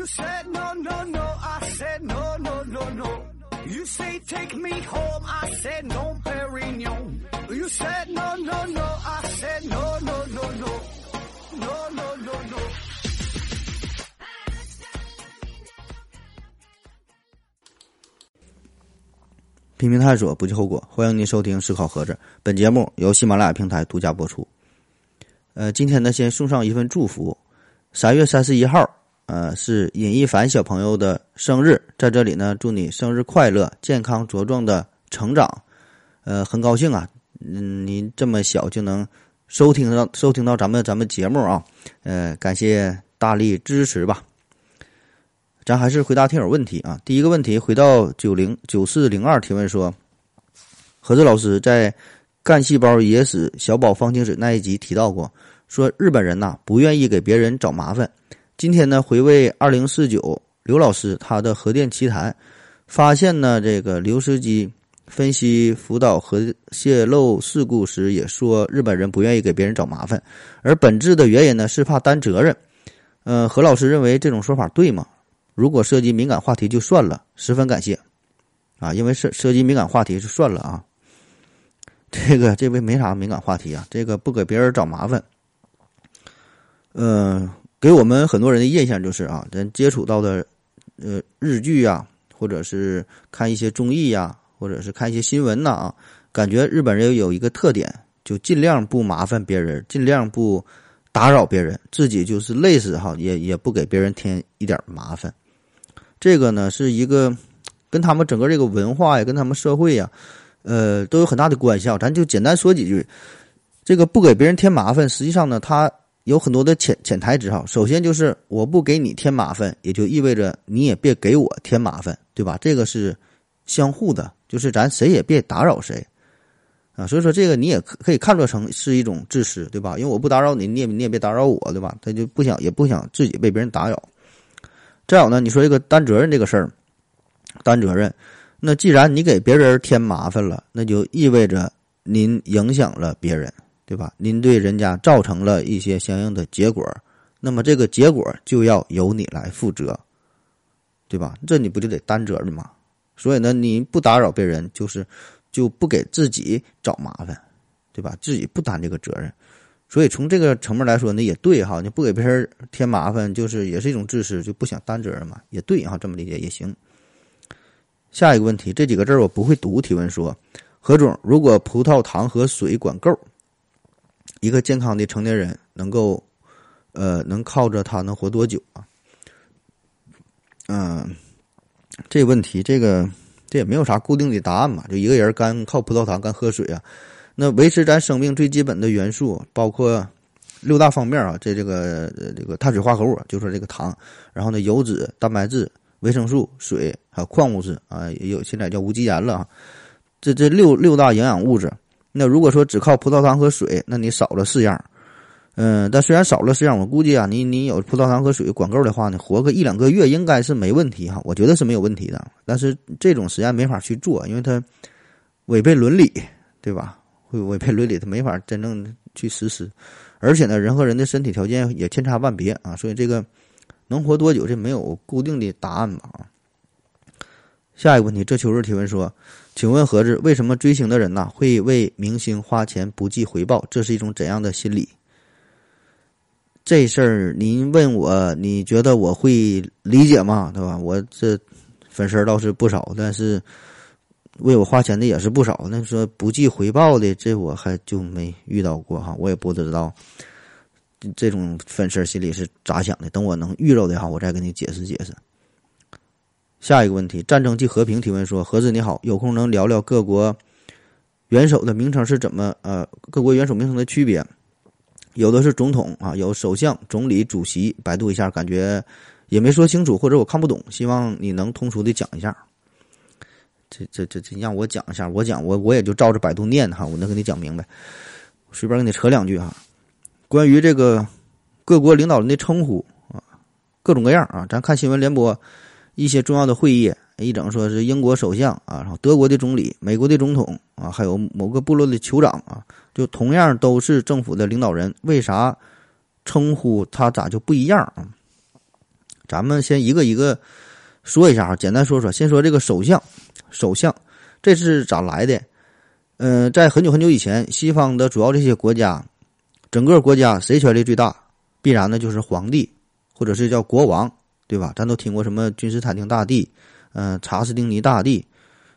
You said no, no, no. I said no, no, no, no. You say take me home. I said no, Perignon. You said no, no, no. I said no, no, no, no. No, no, no, no. 拼命探索，不计后果。欢迎您收听《思考盒子》，本节目由喜马拉雅平台独家播出。呃，今天呢，先送上一份祝福。三月三十一号，呃，是尹一凡小朋友的生日，在这里呢，祝你生日快乐，健康茁壮的成长。呃，很高兴啊，嗯，您这么小就能收听到收听到咱们咱们节目啊，呃，感谢大力支持吧。咱还是回答听友问题啊。第一个问题，回到九零九四零二提问说，何志老师在《干细胞野史小宝方清水》那一集提到过，说日本人呐不愿意给别人找麻烦。今天呢，回味二零四九刘老师他的核电奇谈，发现呢这个刘司机分析福岛核泄漏事故时也说，日本人不愿意给别人找麻烦，而本质的原因呢是怕担责任。呃，何老师认为这种说法对吗？如果涉及敏感话题就算了，十分感谢，啊，因为涉涉及敏感话题就算了啊。这个这位没啥敏感话题啊，这个不给别人找麻烦。嗯，给我们很多人的印象就是啊，咱接触到的呃日剧呀，或者是看一些综艺呀，或者是看一些新闻呐啊，感觉日本人有一个特点，就尽量不麻烦别人，尽量不打扰别人，自己就是累死哈，也也不给别人添一点麻烦。这个呢是一个跟他们整个这个文化呀，跟他们社会呀，呃，都有很大的关系啊。咱就简单说几句，这个不给别人添麻烦，实际上呢，他有很多的潜潜台词哈。首先就是我不给你添麻烦，也就意味着你也别给我添麻烦，对吧？这个是相互的，就是咱谁也别打扰谁啊。所以说这个你也可可以看作成是一种自私，对吧？因为我不打扰你，你也你也别打扰我，对吧？他就不想也不想自己被别人打扰。再有呢，你说这个担责任这个事儿，担责任，那既然你给别人添麻烦了，那就意味着您影响了别人，对吧？您对人家造成了一些相应的结果，那么这个结果就要由你来负责，对吧？这你不就得担责任吗？所以呢，你不打扰别人，就是就不给自己找麻烦，对吧？自己不担这个责任。所以从这个层面来说呢，也对哈，你不给别人添麻烦，就是也是一种自私，就不想担责任嘛，也对哈，这么理解也行。下一个问题，这几个字我不会读。提问说，何总，如果葡萄糖和水管够，一个健康的成年人能够，呃，能靠着它能活多久啊？嗯，这个问题，这个这也没有啥固定的答案嘛，就一个人干靠葡萄糖干喝水啊。那维持咱生命最基本的元素，包括六大方面啊，这这个这个碳水化合物，就说这个糖，然后呢，油脂、蛋白质、维生素、水，还有矿物质啊，也有现在叫无机盐了啊。这这六六大营养物质，那如果说只靠葡萄糖和水，那你少了四样。嗯，但虽然少了四样，我估计啊，你你有葡萄糖和水管够的话呢，活个一两个月应该是没问题哈，我觉得是没有问题的。但是这种实验没法去做，因为它违背伦理，对吧？会违背伦理，他没法真正去实施，而且呢，人和人的身体条件也千差万别啊，所以这个能活多久，这没有固定的答案吧啊？下一个问题，这秋日提问说，请问何子，为什么追星的人呐会为明星花钱不计回报？这是一种怎样的心理？这事儿您问我，你觉得我会理解吗？对吧？我这粉丝倒是不少，但是。为我花钱的也是不少，那说不计回报的，这我还就没遇到过哈，我也不知道这种粉丝心里是咋想的。等我能遇到的哈，我再给你解释解释。下一个问题，战争即和平提问说：何子你好，有空能聊聊各国元首的名称是怎么？呃，各国元首名称的区别，有的是总统啊，有首相、总理、主席，百度一下，感觉也没说清楚，或者我看不懂，希望你能通俗的讲一下。这这这这，让我讲一下，我讲我我也就照着百度念哈，我能给你讲明白。随便给你扯两句哈，关于这个各国领导人的称呼啊，各种各样啊，咱看新闻联播一些重要的会议，一整说是英国首相啊，然后德国的总理、美国的总统啊，还有某个部落的酋长啊，就同样都是政府的领导人，为啥称呼他咋就不一样啊？咱们先一个一个说一下哈，简单说说。先说这个首相，首相这是咋来的？嗯，在很久很久以前，西方的主要这些国家，整个国家谁权力最大？必然呢就是皇帝，或者是叫国王，对吧？咱都听过什么君士坦丁大帝，嗯，查士丁尼大帝，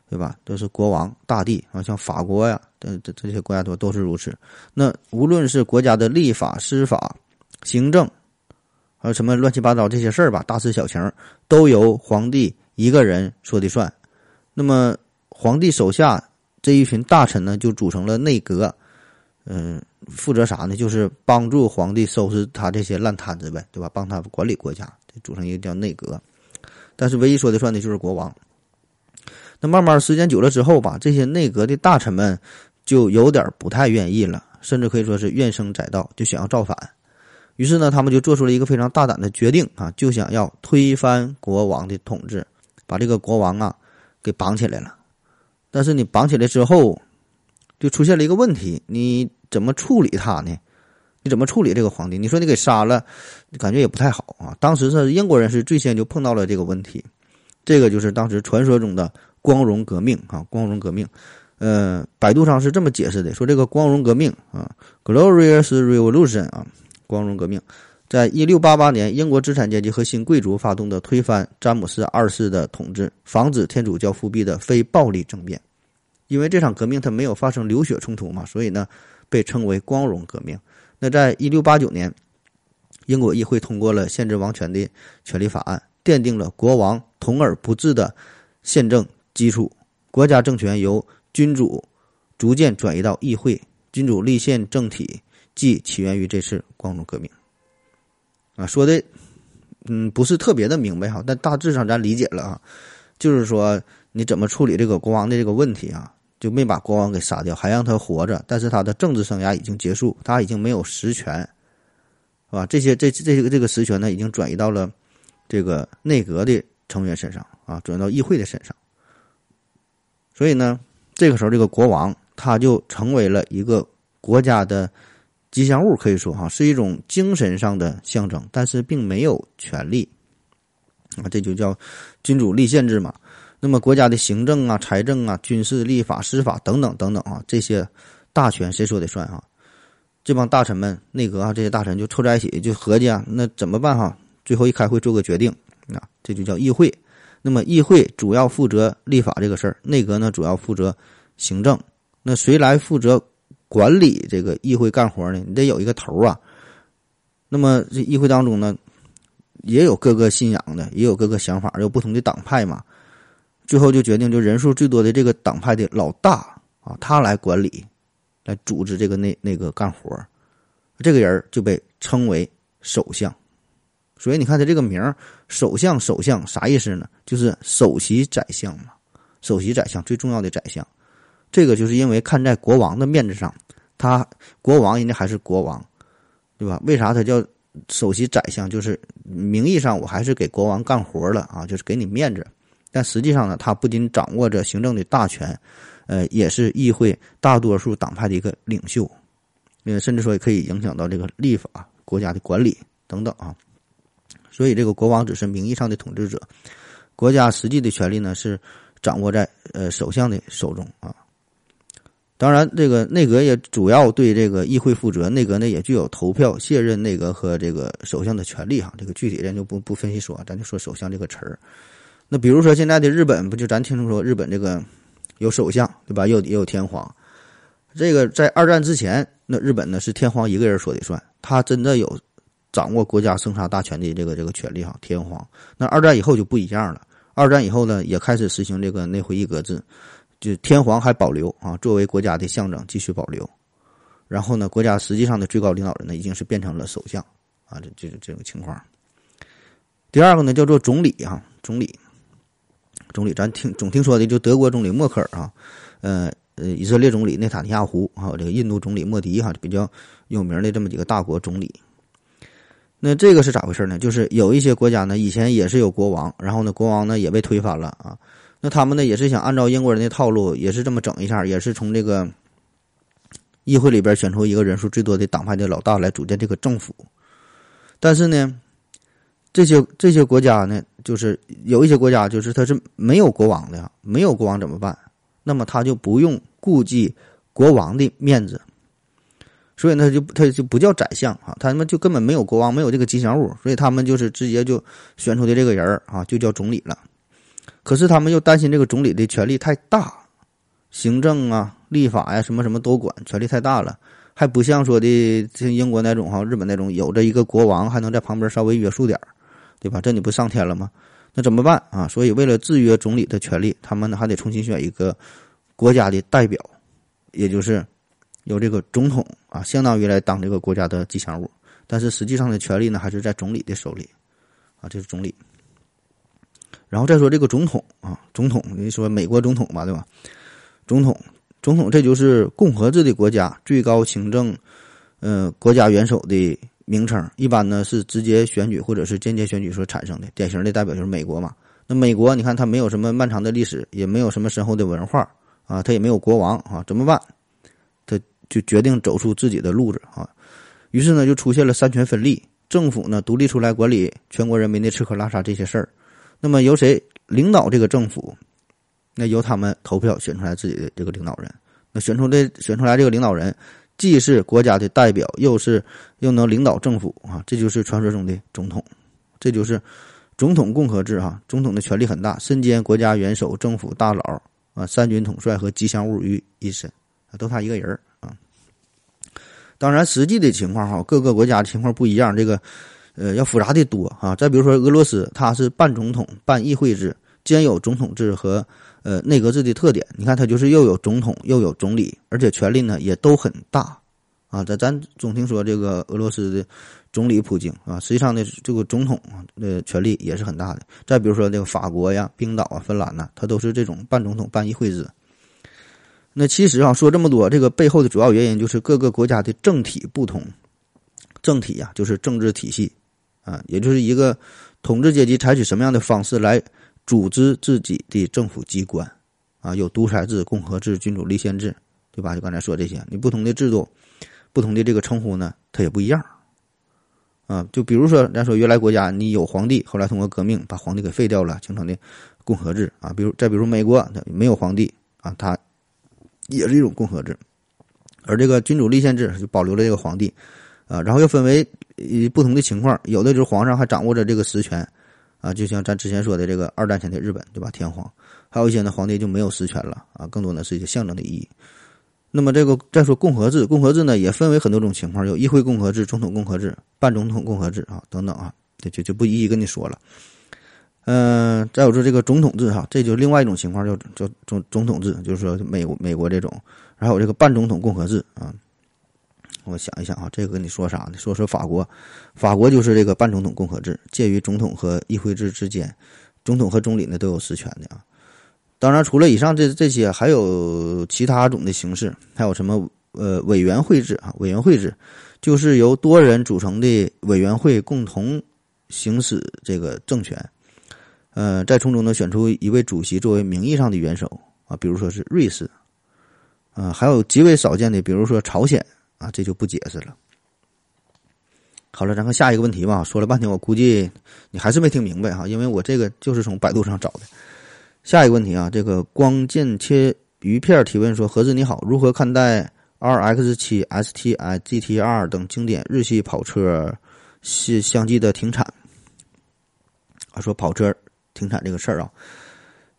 对吧？都是国王大帝啊，像法国呀，这这这些国家都都是如此。那无论是国家的立法、司法、行政，还有什么乱七八糟这些事儿吧，大事小情都由皇帝一个人说的算。那么皇帝手下。这一群大臣呢，就组成了内阁，嗯，负责啥呢？就是帮助皇帝收拾他这些烂摊子呗，对吧？帮他管理国家，组成一个叫内阁。但是唯一说的算的就是国王。那慢慢时间久了之后吧，这些内阁的大臣们就有点不太愿意了，甚至可以说是怨声载道，就想要造反。于是呢，他们就做出了一个非常大胆的决定啊，就想要推翻国王的统治，把这个国王啊给绑起来了。但是你绑起来之后，就出现了一个问题：你怎么处理他呢？你怎么处理这个皇帝？你说你给杀了，感觉也不太好啊。当时是英国人是最先就碰到了这个问题，这个就是当时传说中的光荣革命啊，光荣革命。呃，百度上是这么解释的：说这个光荣革命啊，Glorious Revolution 啊，光荣革命。在一六八八年，英国资产阶级和新贵族发动的推翻詹姆斯二世的统治、防止天主教复辟的非暴力政变。因为这场革命它没有发生流血冲突嘛，所以呢，被称为光荣革命。那在一六八九年，英国议会通过了限制王权的权利法案，奠定了国王统而不治的宪政基础，国家政权由君主逐渐转移到议会，君主立宪政体即起源于这次光荣革命。啊，说的，嗯，不是特别的明白哈，但大致上咱理解了啊，就是说你怎么处理这个国王的这个问题啊，就没把国王给杀掉，还让他活着，但是他的政治生涯已经结束，他已经没有实权，是吧？这些这这个这个实权呢，已经转移到了这个内阁的成员身上啊，转移到议会的身上，所以呢，这个时候这个国王他就成为了一个国家的。吉祥物可以说哈是一种精神上的象征，但是并没有权利啊，这就叫君主立宪制嘛。那么国家的行政啊、财政啊、军事、立法、司法等等等等啊，这些大权谁说的算啊？这帮大臣们、内阁啊，这些大臣就凑在一起就合计啊，那怎么办哈？最后一开会做个决定啊，这就叫议会。那么议会主要负责立法这个事儿，内阁呢主要负责行政。那谁来负责？管理这个议会干活呢，你得有一个头啊。那么这议会当中呢，也有各个信仰的，也有各个想法，有不同的党派嘛。最后就决定，就人数最多的这个党派的老大啊，他来管理，来组织这个那那个干活这个人就被称为首相。所以你看他这个名“首相”，首相啥意思呢？就是首席宰相嘛，首席宰相最重要的宰相。这个就是因为看在国王的面子上，他国王人家还是国王，对吧？为啥他叫首席宰相？就是名义上我还是给国王干活了啊，就是给你面子。但实际上呢，他不仅掌握着行政的大权，呃，也是议会大多数党派的一个领袖，呃，甚至说也可以影响到这个立法、国家的管理等等啊。所以这个国王只是名义上的统治者，国家实际的权力呢是掌握在呃首相的手中啊。当然，这个内阁也主要对这个议会负责。内阁呢也具有投票卸任内阁和这个首相的权利哈。这个具体咱就不不分析说，咱就说首相这个词儿。那比如说现在的日本，不就咱听说日本这个有首相对吧？又也有天皇。这个在二战之前，那日本呢是天皇一个人说的算，他真的有掌握国家生杀大权的这个这个权利哈。天皇。那二战以后就不一样了。二战以后呢，也开始实行这个内会议格制。就天皇还保留啊，作为国家的象征继续保留，然后呢，国家实际上的最高领导人呢，已经是变成了首相啊，这这这种情况。第二个呢，叫做总理啊，总理，总理，咱听总听说的就德国总理默克尔啊，呃呃，以色列总理内塔尼亚胡，还有这个印度总理莫迪哈，比较有名的这么几个大国总理。那这个是咋回事呢？就是有一些国家呢，以前也是有国王，然后呢，国王呢也被推翻了啊。那他们呢，也是想按照英国人的套路，也是这么整一下，也是从这个议会里边选出一个人数最多的党派的老大来组建这个政府。但是呢，这些这些国家呢，就是有一些国家就是它是没有国王的，没有国王怎么办？那么他就不用顾及国王的面子，所以呢就他就不叫宰相啊，他们就根本没有国王，没有这个吉祥物，所以他们就是直接就选出的这个人啊，就叫总理了。可是他们又担心这个总理的权力太大，行政啊、立法呀什么什么都管，权力太大了。还不像说的像英国那种哈，日本那种有着一个国王，还能在旁边稍微约束点儿，对吧？这你不上天了吗？那怎么办啊？所以为了制约总理的权利，他们呢还得重新选一个国家的代表，也就是由这个总统啊，相当于来当这个国家的吉祥物。但是实际上的权力呢，还是在总理的手里啊，这是总理。然后再说这个总统啊，总统你说美国总统嘛，对吧？总统。总统，这就是共和制的国家最高行政，呃，国家元首的名称。一般呢是直接选举或者是间接选举所产生的。典型的代表就是美国嘛。那美国，你看它没有什么漫长的历史，也没有什么深厚的文化啊，它也没有国王啊，怎么办？他就决定走出自己的路子啊。于是呢，就出现了三权分立，政府呢独立出来管理全国人民的吃喝拉撒这些事儿。那么由谁领导这个政府？那由他们投票选出来自己的这个领导人，那选出的选出来这个领导人，既是国家的代表，又是又能领导政府啊，这就是传说中的总统，这就是总统共和制哈。总统的权力很大，身兼国家元首、政府大佬啊、三军统帅和吉祥物于一身啊，都他一个人啊。当然，实际的情况哈，各个国家的情况不一样，这个呃要复杂的多啊。再比如说俄罗斯，它是半总统半议会制，兼有总统制和。呃，内阁制的特点，你看它就是又有总统又有总理，而且权力呢也都很大，啊，咱咱总听说这个俄罗斯的总理普京啊，实际上呢这个总统的权力也是很大的。再比如说这个法国呀、冰岛啊、芬兰呐，它都是这种半总统半议会制。那其实啊，说这么多，这个背后的主要原因就是各个国家的政体不同，政体呀就是政治体系啊，也就是一个统治阶级采取什么样的方式来。组织自己的政府机关，啊，有独裁制、共和制、君主立宪制，对吧？就刚才说这些，你不同的制度、不同的这个称呼呢，它也不一样，啊，就比如说，咱说原来国家你有皇帝，后来通过革命把皇帝给废掉了，形成的共和制啊。比如再比如美国，没有皇帝啊，它也是一种共和制，而这个君主立宪制就保留了这个皇帝，啊，然后又分为不同的情况，有的就是皇上还掌握着这个实权。啊，就像咱之前说的这个二战前的日本，对吧？天皇，还有一些呢，皇帝就没有实权了啊，更多的是一些象征的意义。那么这个再说共和制，共和制呢也分为很多种情况，有议会共和制、总统共和制、半总统共和制啊等等啊，这就就不一一跟你说了。嗯，再有说这个总统制哈，这就是另外一种情况，叫叫总总统制，就是说美国美国这种，还有这个半总统共和制啊。我想一想啊，这个跟你说啥呢？说说法国，法国就是这个半总统共和制，介于总统和议会制之间，总统和总理呢都有实权的啊。当然，除了以上这这些，还有其他种的形式，还有什么呃委员会制啊？委员会制就是由多人组成的委员会共同行使这个政权，呃，在从中呢选出一位主席作为名义上的元首啊，比如说是瑞士，啊，还有极为少见的，比如说朝鲜。啊，这就不解释了。好了，咱看下一个问题吧。说了半天，我估计你还是没听明白哈，因为我这个就是从百度上找的。下一个问题啊，这个光剑切鱼片提问说：何子你好，如何看待 RX 七、STI、GTR 等经典日系跑车相相继的停产？啊，说跑车停产这个事儿啊，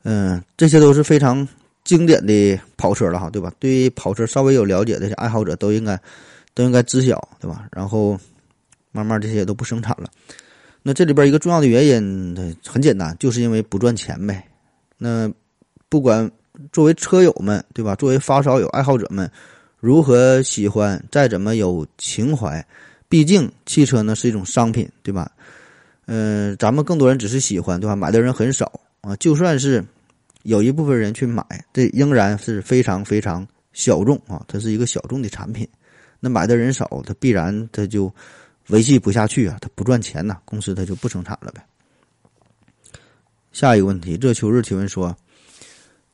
嗯，这些都是非常。经典的跑车了哈，对吧？对于跑车稍微有了解的爱好者都应该都应该知晓，对吧？然后慢慢这些都不生产了。那这里边一个重要的原因很简单，就是因为不赚钱呗。那不管作为车友们，对吧？作为发烧友、爱好者们，如何喜欢，再怎么有情怀，毕竟汽车呢是一种商品，对吧？嗯，咱们更多人只是喜欢，对吧？买的人很少啊，就算是。有一部分人去买，这仍然是非常非常小众啊，它是一个小众的产品。那买的人少，它必然它就维系不下去啊，它不赚钱呐，公司它就不生产了呗。下一个问题，热秋日提问说：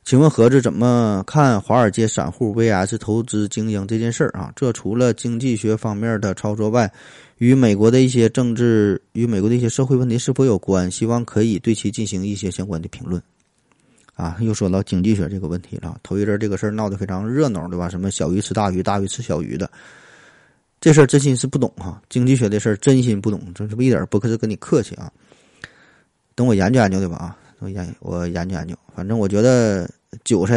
请问盒子怎么看华尔街散户 VS 投资精英这件事儿啊？这除了经济学方面的操作外，与美国的一些政治、与美国的一些社会问题是否有关？希望可以对其进行一些相关的评论。啊，又说到经济学这个问题了。头一阵这个事儿闹得非常热闹，对吧？什么小鱼吃大鱼，大鱼吃小鱼的，这事儿真心是不懂哈。经济学的事儿真心不懂，这这不一点不可是跟你客气啊。等我研究研究对吧？啊，我研我研究研究，反正我觉得韭菜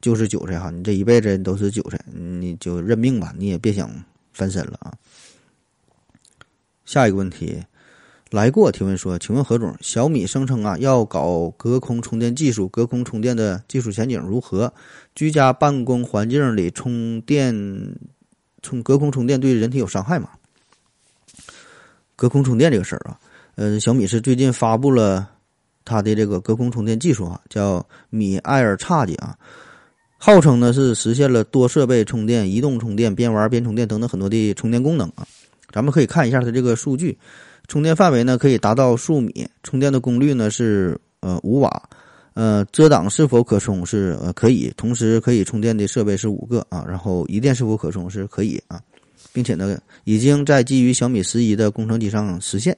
就是韭菜哈，你这一辈子都是韭菜，你就认命吧，你也别想翻身了啊。下一个问题，来过提问说，请问何总，小米声称啊要搞隔空充电技术，隔空充电的技术前景如何？居家办公环境里充电，充隔空充电对人体有伤害吗？隔空充电这个事儿啊。呃，小米是最近发布了它的这个隔空充电技术啊，叫米埃尔差的啊，号称呢是实现了多设备充电、移动充电、边玩边充电等等很多的充电功能啊。咱们可以看一下它这个数据，充电范围呢可以达到数米，充电的功率呢是呃五瓦，呃遮挡是否可充是呃可以，同时可以充电的设备是五个啊，然后一电是否可充是可以啊，并且呢已经在基于小米十一的工程机上实现。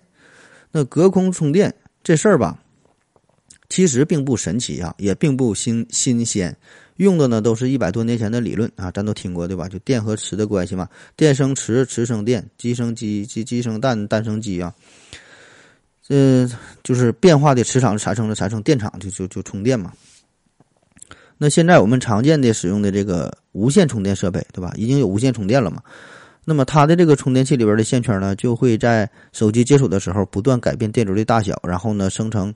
那隔空充电这事儿吧，其实并不神奇啊，也并不新新鲜，用的呢都是一百多年前的理论啊，咱都听过对吧？就电和磁的关系嘛，电生磁，磁生电，鸡生鸡，鸡鸡生蛋，蛋生鸡啊。嗯，就是变化的磁场产生了产生电场，就就就充电嘛。那现在我们常见的使用的这个无线充电设备，对吧？已经有无线充电了嘛。那么它的这个充电器里边的线圈呢，就会在手机接触的时候不断改变电流的大小，然后呢生成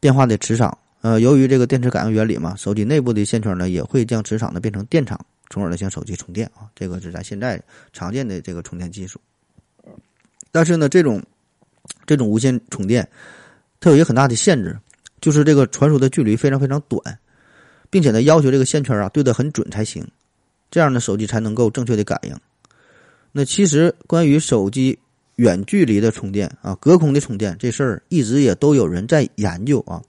变化的磁场。呃，由于这个电磁感应原理嘛，手机内部的线圈呢也会将磁场呢变成电场，从而呢向手机充电啊。这个是咱现在常见的这个充电技术。但是呢，这种这种无线充电，它有一个很大的限制，就是这个传输的距离非常非常短，并且呢要求这个线圈啊对得很准才行，这样呢手机才能够正确的感应。那其实关于手机远距离的充电啊，隔空的充电这事儿，一直也都有人在研究啊。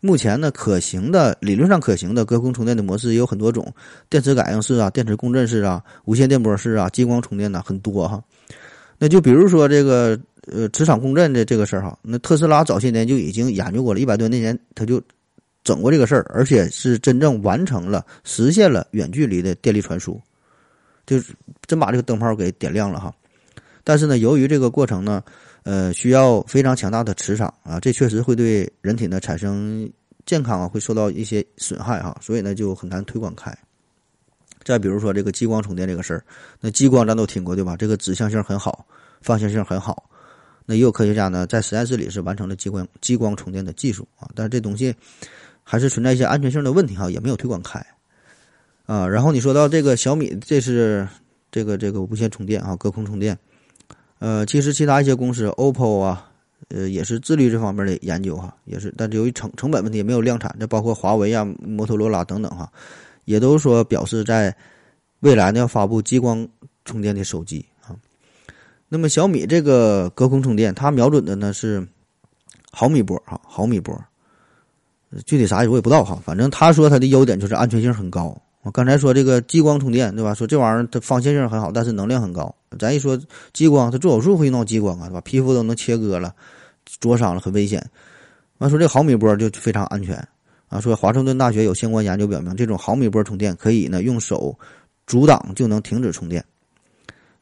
目前呢，可行的理论上可行的隔空充电的模式也有很多种，电磁感应式啊，电磁共振式啊，无线电波式啊，激光充电呢很多哈。那就比如说这个呃磁场共振的这个事儿哈，那特斯拉早些年就已经研究过了，一百多年前他就整过这个事儿，而且是真正完成了，实现了远距离的电力传输。就是真把这个灯泡给点亮了哈，但是呢，由于这个过程呢，呃，需要非常强大的磁场啊，这确实会对人体呢产生健康啊，会受到一些损害哈，所以呢就很难推广开。再比如说这个激光充电这个事儿，那激光咱都听过对吧？这个指向性很好，方向性很好，那也有科学家呢在实验室里是完成了激光激光充电的技术啊，但是这东西还是存在一些安全性的问题哈，也没有推广开。啊，然后你说到这个小米，这是这个这个无线充电啊，隔空充电。呃，其实其他一些公司，OPPO 啊，呃，也是致力于这方面的研究哈，也是，但由于成成本问题，也没有量产。这包括华为啊、摩托罗拉等等哈，也都说表示在未来呢要发布激光充电的手机啊。那么小米这个隔空充电，它瞄准的呢是毫米波哈，毫米波，具体啥我也不知道哈，反正他说它的优点就是安全性很高。我刚才说这个激光充电，对吧？说这玩意儿它方向性很好，但是能量很高。咱一说激光，它做手术会用到激光啊，对吧？皮肤都能切割了，灼伤了，很危险。完说这毫米波就非常安全啊。说华盛顿大学有相关研究表明，这种毫米波充电可以呢用手阻挡就能停止充电。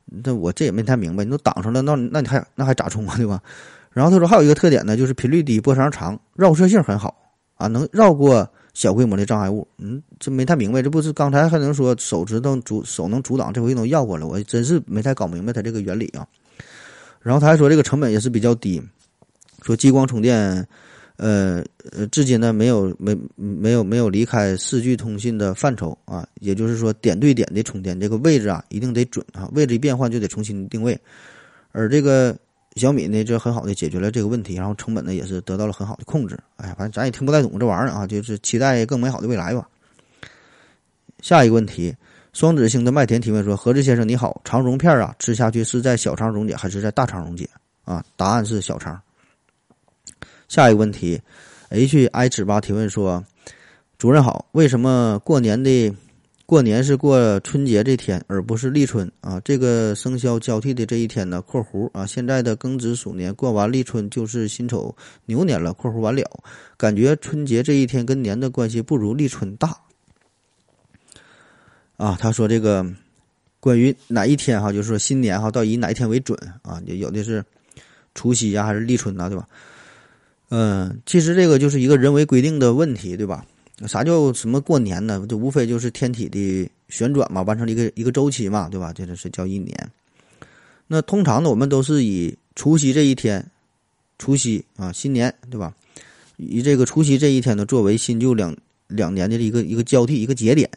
那我这也没太明白，你都挡上了，那那你还那还咋充啊，对吧？然后他说还有一个特点呢，就是频率低，波长长，绕射性很好啊，能绕过。小规模的障碍物，嗯，这没太明白，这不是刚才还能说手指头阻手能阻挡，这回能绕过来，我真是没太搞明白它这个原理啊。然后他还说这个成本也是比较低，说激光充电，呃呃，至今呢没有没没有没有离开四 G 通信的范畴啊，也就是说点对点的充电，这个位置啊一定得准啊，位置一变换就得重新定位，而这个。小米呢，就很好的解决了这个问题，然后成本呢也是得到了很好的控制。哎呀，反正咱也听不太懂这玩意儿啊，就是期待更美好的未来吧。下一个问题，双子星的麦田提问说：“何志先生你好，肠溶片啊，吃下去是在小肠溶解还是在大肠溶解啊？”答案是小肠。下一个问题，H I 尺八提问说：“主任好，为什么过年的过年是过春节这天，而不是立春啊？这个生肖交替的这一天呢？（括弧啊）现在的庚子鼠年过完立春就是辛丑牛年了。（括弧完了）感觉春节这一天跟年的关系不如立春大。啊，他说这个关于哪一天哈，就是说新年哈，到以哪一天为准啊？有的是除夕呀，还是立春呐，对吧？嗯，其实这个就是一个人为规定的问题，对吧？啥叫什么过年呢？就无非就是天体的旋转嘛，完成了一个一个周期嘛，对吧？这就是叫一年。那通常呢，我们都是以除夕这一天，除夕啊，新年，对吧？以这个除夕这一天呢，作为新旧两两年的一个一个交替一个节点。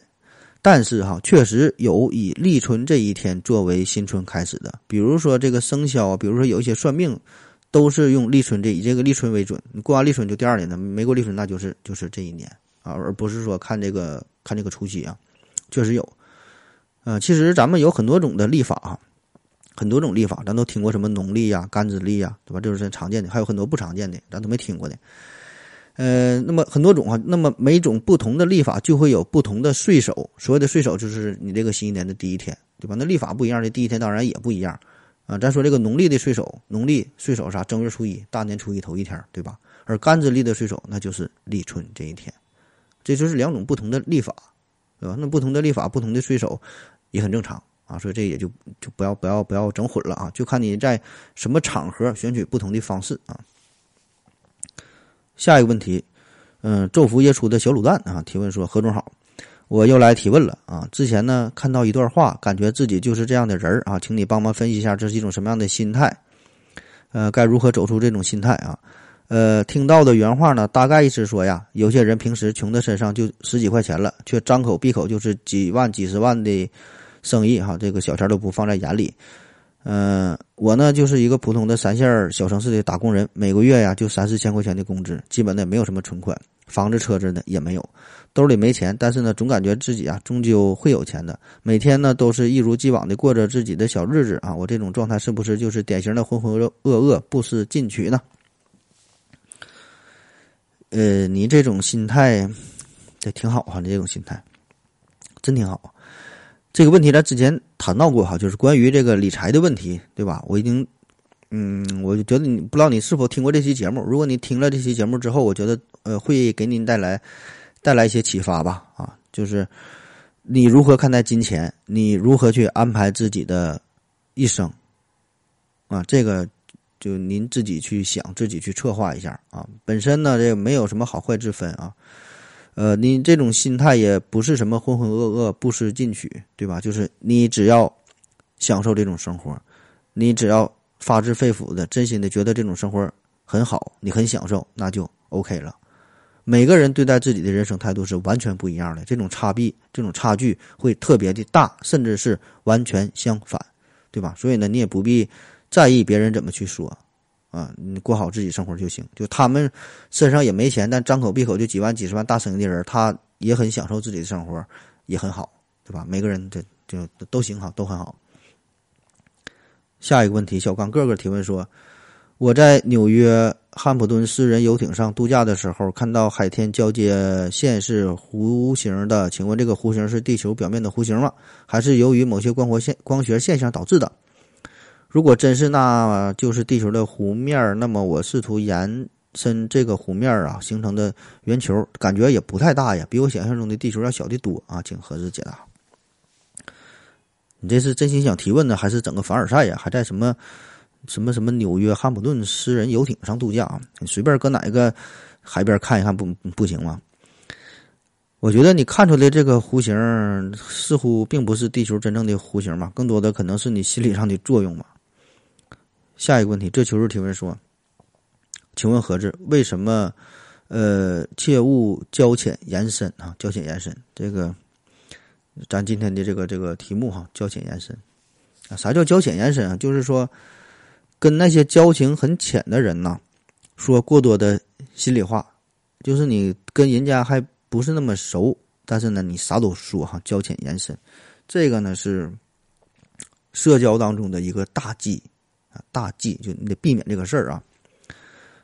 但是哈，确实有以立春这一天作为新春开始的，比如说这个生肖，比如说有一些算命，都是用立春这以这个立春为准。你过完立春就第二年的，没过立春那就是就是这一年。啊，而不是说看这个看这个除夕啊，确实有。呃，其实咱们有很多种的历法啊，很多种历法，咱都听过什么农历呀、干支历呀，对吧？这是常见的，还有很多不常见的，咱都没听过的。呃，那么很多种啊，那么每种不同的历法就会有不同的岁首。所谓的岁首就是你这个新一年的第一天，对吧？那历法不一样的第一天当然也不一样啊。咱说这个农历的岁首，农历岁首啥？正月初一、大年初一头一天，对吧？而干支历的岁首那就是立春这一天。这就是两种不同的历法，对吧？那不同的历法，不同的税收，也很正常啊。所以这也就就不要不要不要整混了啊！就看你在什么场合选取不同的方式啊。下一个问题，嗯，昼伏夜出的小卤蛋啊，提问说：何总好，我又来提问了啊。之前呢看到一段话，感觉自己就是这样的人啊，请你帮忙分析一下，这是一种什么样的心态？呃，该如何走出这种心态啊？呃，听到的原话呢，大概意思说呀，有些人平时穷的身上就十几块钱了，却张口闭口就是几万、几十万的生意哈，这个小钱都不放在眼里。嗯，我呢就是一个普通的三线小城市的打工人，每个月呀就三四千块钱的工资，基本呢没有什么存款，房子车子呢也没有，兜里没钱，但是呢总感觉自己啊终究会有钱的。每天呢都是一如既往的过着自己的小日子啊，我这种状态是不是就是典型的浑浑噩噩、不思进取呢？呃，你这种心态，这挺好哈，你这种心态，真挺好。这个问题咱之前谈到过哈，就是关于这个理财的问题，对吧？我已经，嗯，我就觉得你不知道你是否听过这期节目。如果你听了这期节目之后，我觉得呃会给您带来带来一些启发吧。啊，就是你如何看待金钱，你如何去安排自己的一生啊？这个。就您自己去想，自己去策划一下啊。本身呢，这没有什么好坏之分啊。呃，你这种心态也不是什么浑浑噩噩、不思进取，对吧？就是你只要享受这种生活，你只要发自肺腑的、真心的觉得这种生活很好，你很享受，那就 OK 了。每个人对待自己的人生态度是完全不一样的，这种差别、这种差距会特别的大，甚至是完全相反，对吧？所以呢，你也不必。在意别人怎么去说，啊，你过好自己生活就行。就他们身上也没钱，但张口闭口就几万、几十万大生意的人，他也很享受自己的生活，也很好，对吧？每个人这就都行哈，都很好。下一个问题，小刚个个提问说：我在纽约汉普顿私人游艇上度假的时候，看到海天交接线是弧形的，请问这个弧形是地球表面的弧形吗？还是由于某些光活现光学现象导致的？如果真是那就是地球的弧面那么我试图延伸这个弧面啊，形成的圆球感觉也不太大呀，比我想象中的地球要小的多啊，请何子解答。你这是真心想提问呢，还是整个凡尔赛呀？还在什么什么什么纽约汉普顿私人游艇上度假啊？你随便搁哪一个海边看一看不不行吗？我觉得你看出来这个弧形似乎并不是地球真正的弧形嘛，更多的可能是你心理上的作用嘛。下一个问题，这求助提问说：“请问何志，为什么呃切勿交浅延伸啊？交浅延伸这个，咱今天的这个这个题目哈，交浅延伸啊，啥叫交浅延伸啊？就是说跟那些交情很浅的人呐，说过多的心里话，就是你跟人家还不是那么熟，但是呢，你啥都说哈，交浅延伸，这个呢是社交当中的一个大忌。”大忌就你得避免这个事儿啊。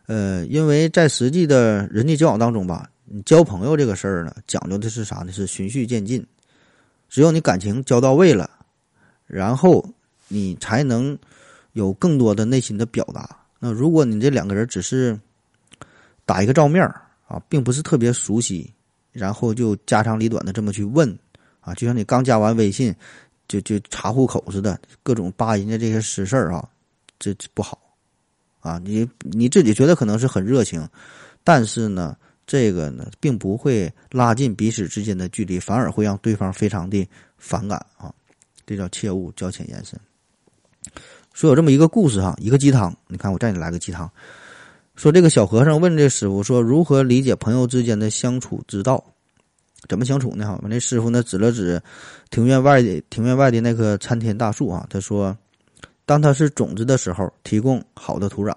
呃，因为在实际的人际交往当中吧，你交朋友这个事儿呢，讲究的是啥呢？是循序渐进。只有你感情交到位了，然后你才能有更多的内心的表达。那如果你这两个人只是打一个照面啊，并不是特别熟悉，然后就家长里短的这么去问啊，就像你刚加完微信就就查户口似的，各种扒人家这些私事儿啊，这这不好啊。你你自己觉得可能是很热情，但是呢。这个呢，并不会拉近彼此之间的距离，反而会让对方非常的反感啊！这叫切勿交浅言深。说有这么一个故事哈，一个鸡汤，你看我再给你来个鸡汤。说这个小和尚问这师傅说，如何理解朋友之间的相处之道？怎么相处呢？哈，完那师傅呢指了指庭院外的庭院外的那棵参天大树啊，他说，当它是种子的时候，提供好的土壤。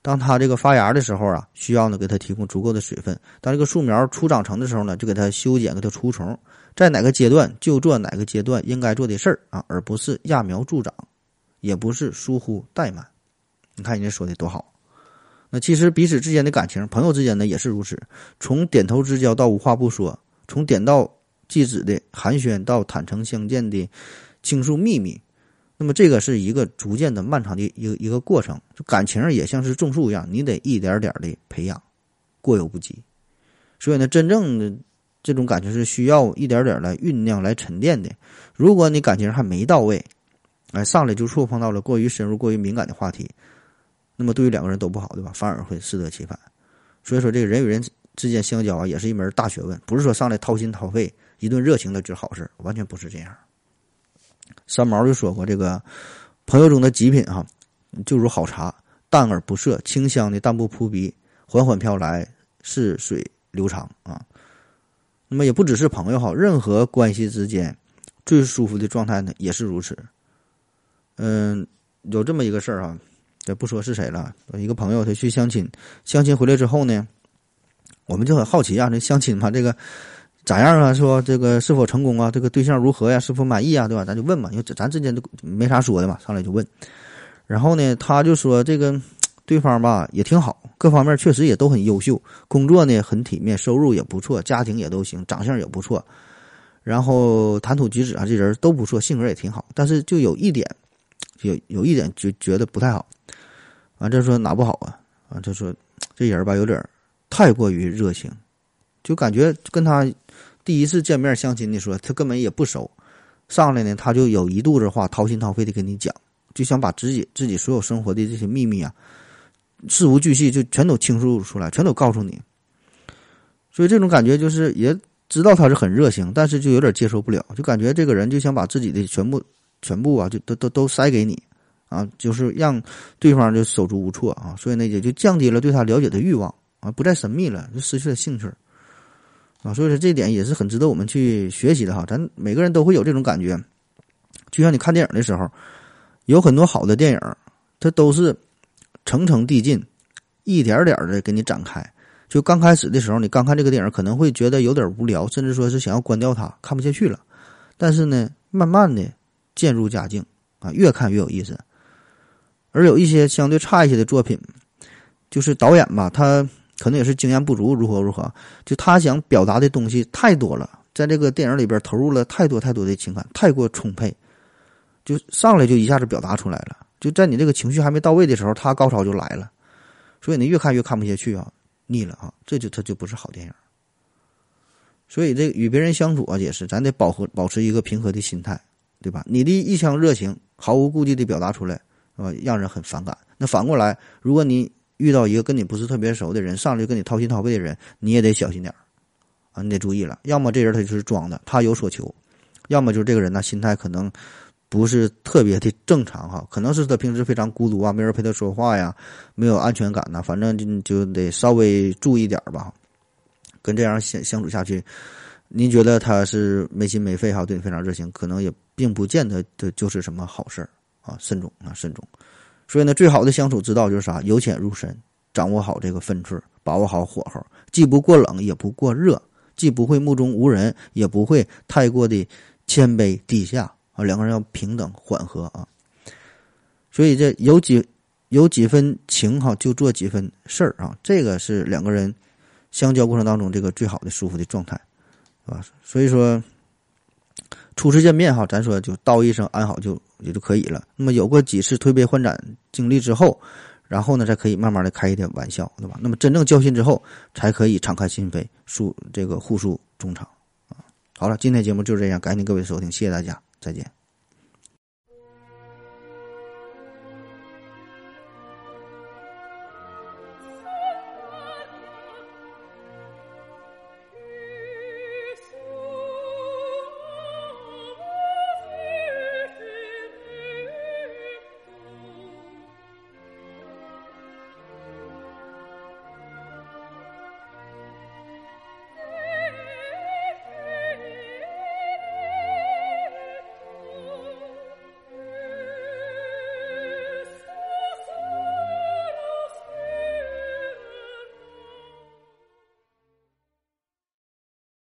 当它这个发芽的时候啊，需要呢给它提供足够的水分。当这个树苗初长成的时候呢，就给它修剪，给它除虫。在哪个阶段就做哪个阶段应该做的事儿啊，而不是揠苗助长，也不是疏忽怠慢。你看人家说的多好。那其实彼此之间的感情，朋友之间呢也是如此。从点头之交到无话不说，从点到即止的寒暄到坦诚相见的倾诉秘密。那么这个是一个逐渐的漫长的一个一个过程，感情也像是种树一样，你得一点点的培养，过犹不及。所以呢，真正的这种感情是需要一点点来酝酿、来沉淀的。如果你感情还没到位，哎，上来就触碰到了过于深入、过于敏感的话题，那么对于两个人都不好，对吧？反而会适得其反。所以说，这个人与人之间相交啊，也是一门大学问，不是说上来掏心掏肺、一顿热情的就是好事，完全不是这样。三毛就说过：“这个朋友中的极品哈，就如好茶，淡而不涩，清香的淡不扑鼻，缓缓飘来，似水流长啊。那么也不只是朋友哈，任何关系之间最舒服的状态呢，也是如此。嗯，有这么一个事儿哈，也不说是谁了，一个朋友他去相亲，相亲回来之后呢，我们就很好奇啊，这相亲嘛，这个。”咋样啊？说这个是否成功啊？这个对象如何呀？是否满意啊？对吧？咱就问嘛，因为咱咱之间都没啥说的嘛，上来就问。然后呢，他就说这个对方吧也挺好，各方面确实也都很优秀，工作呢很体面，收入也不错，家庭也都行，长相也不错，然后谈吐举止啊这人都不错，性格也挺好。但是就有一点，有有一点就觉得不太好。完这说哪不好啊？啊，就说这人吧有点太过于热情。就感觉跟他第一次见面相亲的时候，他根本也不熟，上来呢他就有一肚子话掏心掏肺的跟你讲，就想把自己自己所有生活的这些秘密啊，事无巨细就全都倾诉出来，全都告诉你。所以这种感觉就是也知道他是很热情，但是就有点接受不了，就感觉这个人就想把自己的全部全部啊，就都都都塞给你啊，就是让对方就手足无措啊，所以呢也就降低了对他了解的欲望啊，不再神秘了，就失去了兴趣。啊，所以说这点也是很值得我们去学习的哈。咱每个人都会有这种感觉，就像你看电影的时候，有很多好的电影，它都是层层递进，一点点的给你展开。就刚开始的时候，你刚看这个电影可能会觉得有点无聊，甚至说是想要关掉它，看不下去了。但是呢，慢慢的渐入佳境啊，越看越有意思。而有一些相对差一些的作品，就是导演吧，他。可能也是经验不足，如何如何？就他想表达的东西太多了，在这个电影里边投入了太多太多的情感，太过充沛，就上来就一下子表达出来了。就在你这个情绪还没到位的时候，他高潮就来了，所以你越看越看不下去啊，腻了啊，这就他就不是好电影。所以这与别人相处啊，也是咱得保和保持一个平和的心态，对吧？你的一腔热情毫无顾忌的表达出来，啊，让人很反感。那反过来，如果你遇到一个跟你不是特别熟的人，上来就跟你掏心掏肺的人，你也得小心点儿啊！你得注意了，要么这人他就是装的，他有所求；要么就是这个人呢，心态可能不是特别的正常哈，可能是他平时非常孤独啊，没人陪他说话呀，没有安全感呐，反正就就得稍微注意点吧。跟这样相相处下去，您觉得他是没心没肺哈，对你非常热情，可能也并不见得的就是什么好事儿啊，慎重啊，慎重。所以呢，最好的相处之道就是啥？由浅入深，掌握好这个分寸，把握好火候，既不过冷，也不过热，既不会目中无人，也不会太过的谦卑低下啊。两个人要平等缓和啊。所以这有几有几分情哈，就做几分事儿啊。这个是两个人相交过程当中这个最好的舒服的状态，是吧？所以说，初次见面哈，咱说就道一声安好就也就可以了。那么有过几次推杯换盏经历之后，然后呢，才可以慢慢的开一点玩笑，对吧？那么真正交心之后，才可以敞开心扉诉这个互诉衷肠啊。好了，今天节目就是这样，感谢各位收听，谢谢大家，再见。